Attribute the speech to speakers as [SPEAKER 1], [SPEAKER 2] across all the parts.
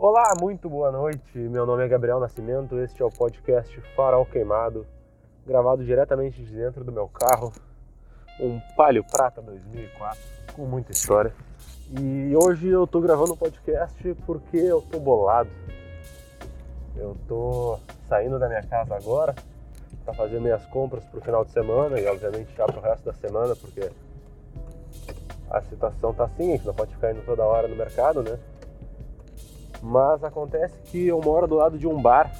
[SPEAKER 1] Olá, muito boa noite. Meu nome é Gabriel Nascimento. Este é o podcast Farol Queimado, gravado diretamente de dentro do meu carro, um Palio Prata 2004, com muita história. E hoje eu tô gravando um podcast porque eu tô bolado. Eu tô saindo da minha casa agora para fazer minhas compras pro final de semana e obviamente já pro resto da semana, porque a situação tá assim, a gente não pode ficar indo toda hora no mercado, né? Mas acontece que eu moro do lado de um bar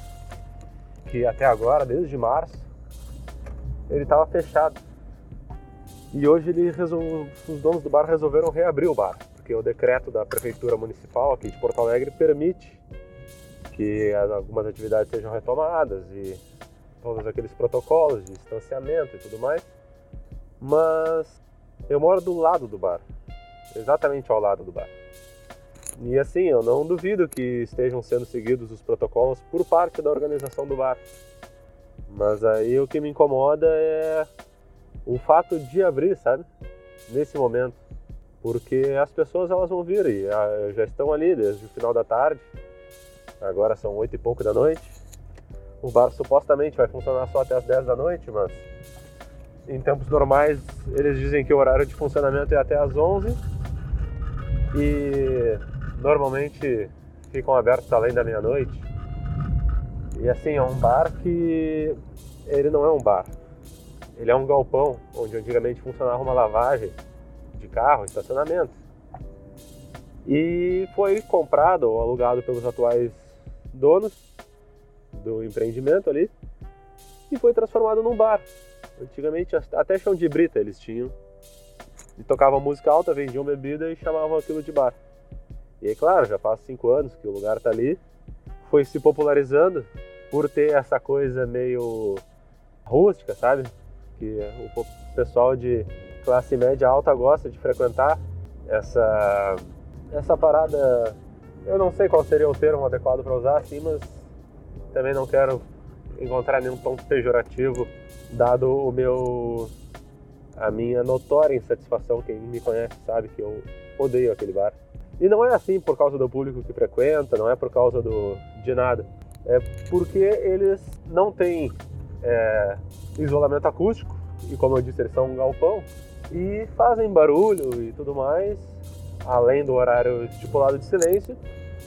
[SPEAKER 1] que até agora, desde março, ele estava fechado. E hoje ele resol... os donos do bar resolveram reabrir o bar, porque o decreto da prefeitura municipal aqui de Porto Alegre permite que algumas atividades sejam retomadas e todos aqueles protocolos de distanciamento e tudo mais. Mas eu moro do lado do bar, exatamente ao lado do bar. E assim, eu não duvido que estejam sendo seguidos os protocolos por parte da organização do bar. Mas aí o que me incomoda é o fato de abrir, sabe? Nesse momento. Porque as pessoas elas vão vir e ah, já estão ali desde o final da tarde. Agora são oito e pouco da noite. O bar supostamente vai funcionar só até as 10 da noite, mas em tempos normais eles dizem que o horário de funcionamento é até as 11. E normalmente ficam abertos além da meia-noite. E assim, é um bar que ele não é um bar. Ele é um galpão onde antigamente funcionava uma lavagem de carro, estacionamento. E foi comprado ou alugado pelos atuais donos do empreendimento ali e foi transformado num bar. Antigamente até chão de brita eles tinham. E tocavam música alta, vendiam bebida e chamavam aquilo de bar. E aí, claro, já faz cinco anos que o lugar está ali, foi se popularizando por ter essa coisa meio rústica, sabe? Que o pessoal de classe média alta gosta de frequentar essa essa parada. Eu não sei qual seria o termo adequado para usar assim, mas também não quero encontrar nenhum tom pejorativo, dado o meu a minha notória insatisfação. Quem me conhece sabe que eu odeio aquele bar. E não é assim por causa do público que frequenta, não é por causa do, de nada. É porque eles não têm é, isolamento acústico, e como eu disse, eles são um galpão, e fazem barulho e tudo mais, além do horário estipulado de silêncio,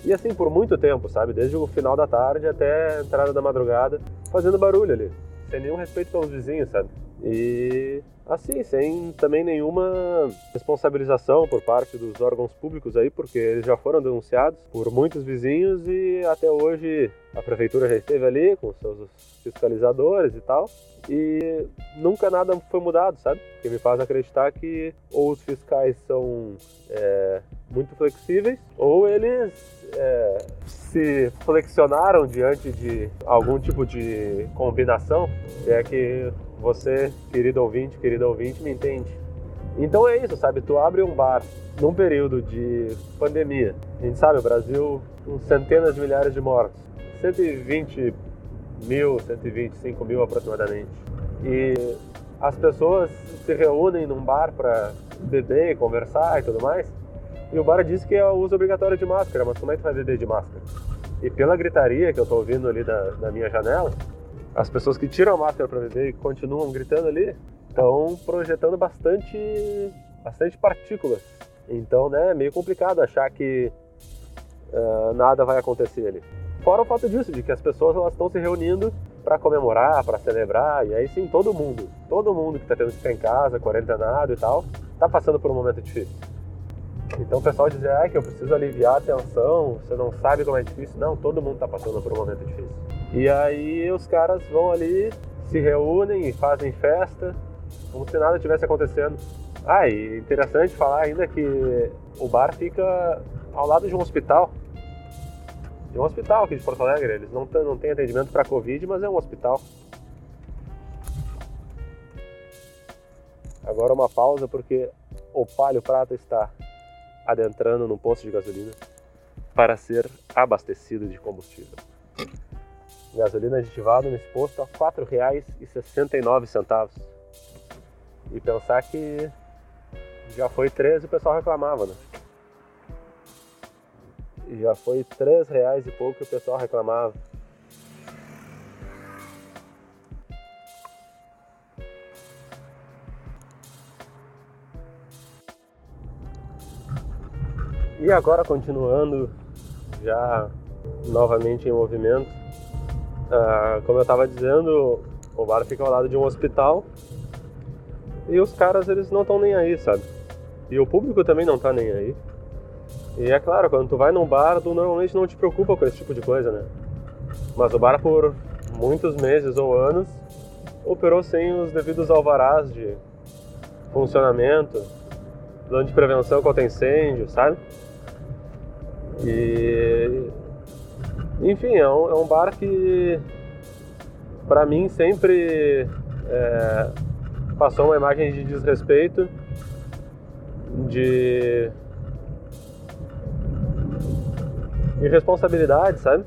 [SPEAKER 1] e assim por muito tempo, sabe? Desde o final da tarde até a entrada da madrugada, fazendo barulho ali, sem nenhum respeito pelos vizinhos, sabe? E assim, sem também nenhuma responsabilização por parte dos órgãos públicos aí, porque eles já foram denunciados por muitos vizinhos e até hoje a prefeitura já esteve ali com seus fiscalizadores e tal. E nunca nada foi mudado, sabe? O que me faz acreditar que ou os fiscais são é, muito flexíveis ou eles é, se flexionaram diante de algum tipo de combinação. É que você, querido ouvinte, querido ouvinte, me entende. Então é isso, sabe? Tu abre um bar num período de pandemia. A gente sabe, o Brasil com centenas de milhares de mortos. 120 mil, 125 mil aproximadamente. E as pessoas se reúnem num bar para beber, conversar e tudo mais. E o bar diz que é o uso obrigatório de máscara, mas como é que vai beber de máscara? E pela gritaria que eu estou ouvindo ali da, da minha janela, as pessoas que tiram a máscara para beber e continuam gritando ali estão projetando bastante, bastante partículas. Então, né, é meio complicado achar que uh, nada vai acontecer ali. Fora o fato disso, de que as pessoas elas estão se reunindo para comemorar, para celebrar, e aí sim todo mundo, todo mundo que está tendo que ficar em casa, quarentenado e tal, está passando por um momento difícil. Então o pessoal diz, ah, que eu preciso aliviar a tensão, você não sabe como é difícil. Não, todo mundo está passando por um momento difícil. E aí os caras vão ali, se reúnem e fazem festa, como se nada tivesse acontecendo. Ah, e interessante falar ainda que o bar fica ao lado de um hospital. De um hospital aqui de Porto Alegre. Eles não, não têm atendimento para Covid, mas é um hospital. Agora uma pausa porque o Palio Prata está adentrando num posto de gasolina para ser abastecido de combustível. Gasolina aditivada nesse posto a R$ 4,69. E pensar que já foi 13 o pessoal reclamava, né? e já foi três reais e pouco que o pessoal reclamava. E agora continuando, já novamente em movimento, uh, como eu estava dizendo, o bar fica ao lado de um hospital e os caras eles não estão nem aí, sabe? E o público também não tá nem aí. E é claro, quando tu vai num bar, tu normalmente não te preocupa com esse tipo de coisa, né? Mas o bar por muitos meses ou anos operou sem os devidos alvarás de funcionamento, plano de prevenção contra incêndio, sabe? E enfim, é um, é um bar que para mim sempre é, passou uma imagem de desrespeito, de irresponsabilidade, sabe?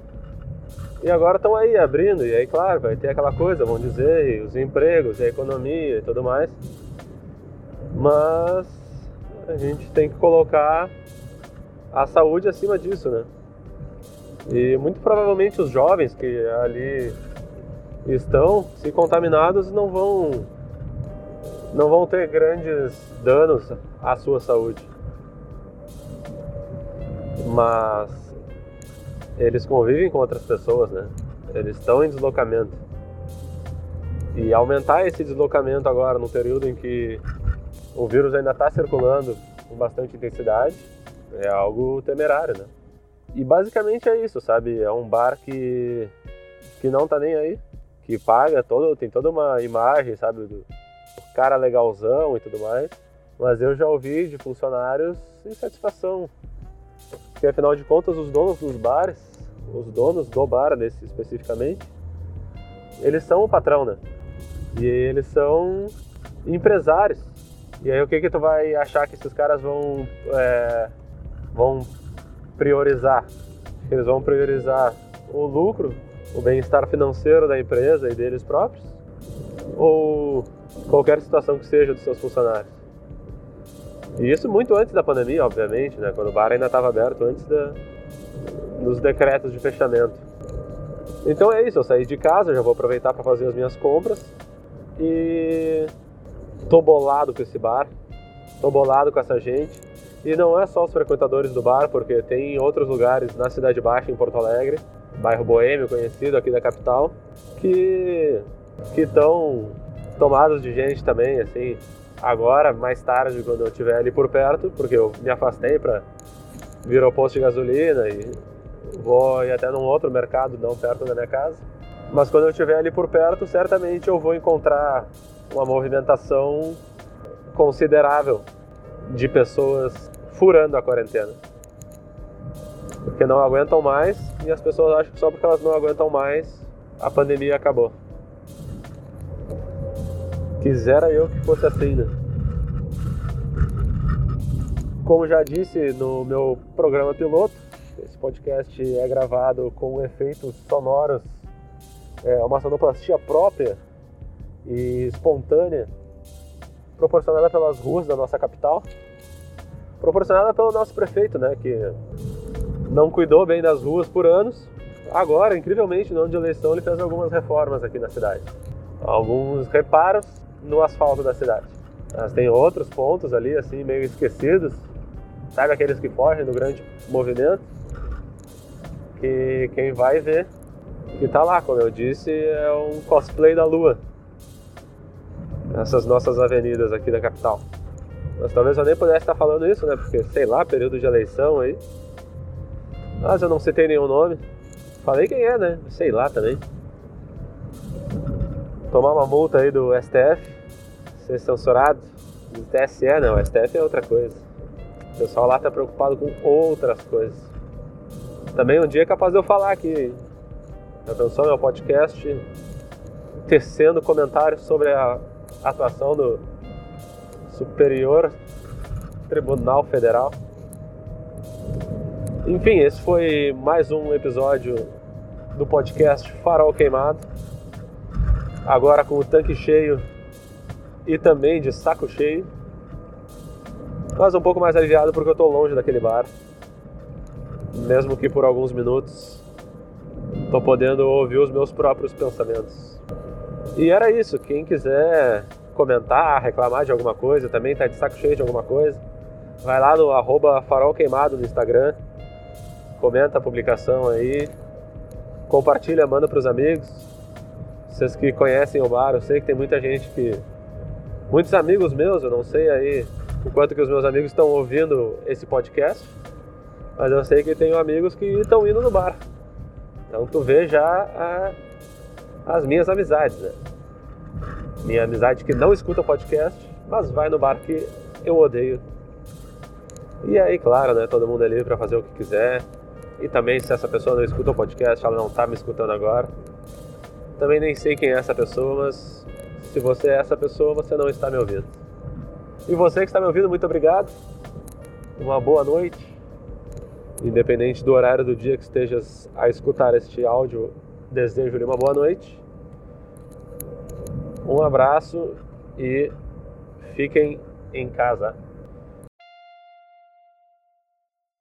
[SPEAKER 1] E agora estão aí abrindo, e aí, claro, vai ter aquela coisa, vão dizer, os empregos, a economia e tudo mais. Mas a gente tem que colocar a saúde acima disso, né? E muito provavelmente os jovens que ali estão, se contaminados, não vão não vão ter grandes danos à sua saúde. Mas eles convivem com outras pessoas, né? Eles estão em deslocamento. E aumentar esse deslocamento agora, no período em que o vírus ainda está circulando com bastante intensidade, é algo temerário, né? E basicamente é isso, sabe? É um bar que, que não tá nem aí, que paga todo, tem toda uma imagem, sabe, do cara legalzão e tudo mais. Mas eu já ouvi de funcionários insatisfação. Porque afinal de contas os donos dos bares, os donos do bar desse especificamente, eles são o patrão, né? E eles são empresários. E aí o que que tu vai achar que esses caras vão é, vão priorizar. Eles vão priorizar o lucro, o bem-estar financeiro da empresa e deles próprios, ou qualquer situação que seja dos seus funcionários. E isso muito antes da pandemia, obviamente, né? quando o bar ainda estava aberto, antes da, dos decretos de fechamento. Então é isso, eu saí de casa, já vou aproveitar para fazer as minhas compras e tô bolado com esse bar, tô bolado com essa gente. E não é só os frequentadores do bar, porque tem outros lugares na Cidade Baixa, em Porto Alegre, bairro boêmio conhecido aqui da capital, que estão tomados de gente também, assim, agora, mais tarde, quando eu estiver ali por perto, porque eu me afastei para vir ao posto de gasolina e vou ir até num outro mercado não perto da minha casa. Mas quando eu estiver ali por perto, certamente eu vou encontrar uma movimentação considerável de pessoas furando a quarentena. Porque não aguentam mais e as pessoas acham que só porque elas não aguentam mais, a pandemia acabou. Quisera eu que fosse assim, né? Como já disse no meu programa piloto, esse podcast é gravado com efeitos sonoros, é uma sonoplastia própria e espontânea, proporcionada pelas ruas da nossa capital proporcionada pelo nosso prefeito, né, que não cuidou bem das ruas por anos. Agora, incrivelmente, no ano de eleição, ele fez algumas reformas aqui na cidade. Alguns reparos no asfalto da cidade. Mas tem outros pontos ali, assim, meio esquecidos. Sabe aqueles que fogem do grande movimento? Que quem vai ver que tá lá, como eu disse, é um cosplay da lua. Essas nossas avenidas aqui da capital. Mas talvez eu nem pudesse estar falando isso, né? Porque, sei lá, período de eleição aí. Mas eu não citei nenhum nome. Falei quem é, né? Sei lá também. Tomar uma multa aí do STF, ser censurado. Do TSE, não, o STF é outra coisa. O pessoal lá tá preocupado com outras coisas. Também um dia é capaz de eu falar aqui. Já pensou meu podcast tecendo comentários sobre a atuação do Superior Tribunal Federal. Enfim, esse foi mais um episódio do podcast Farol Queimado. Agora com o tanque cheio e também de saco cheio. Mas um pouco mais aliviado porque eu estou longe daquele bar. mesmo que por alguns minutos, tô podendo ouvir os meus próprios pensamentos. E era isso. Quem quiser comentar, reclamar de alguma coisa, também tá de saco cheio de alguma coisa, vai lá no arroba farol queimado no Instagram, comenta a publicação aí, compartilha, manda para os amigos. Vocês que conhecem o bar, eu sei que tem muita gente que. Muitos amigos meus, eu não sei aí o quanto que os meus amigos estão ouvindo esse podcast, mas eu sei que tenho amigos que estão indo no bar. Então tu vê já a, as minhas amizades, né? Minha amizade que não escuta podcast, mas vai no bar que eu odeio. E aí, claro, né? Todo mundo é livre para fazer o que quiser. E também, se essa pessoa não escuta o podcast, ela não tá me escutando agora. Também nem sei quem é essa pessoa, mas se você é essa pessoa, você não está me ouvindo. E você que está me ouvindo, muito obrigado. Uma boa noite. Independente do horário do dia que estejas a escutar este áudio, desejo-lhe uma boa noite. Um abraço e fiquem em casa.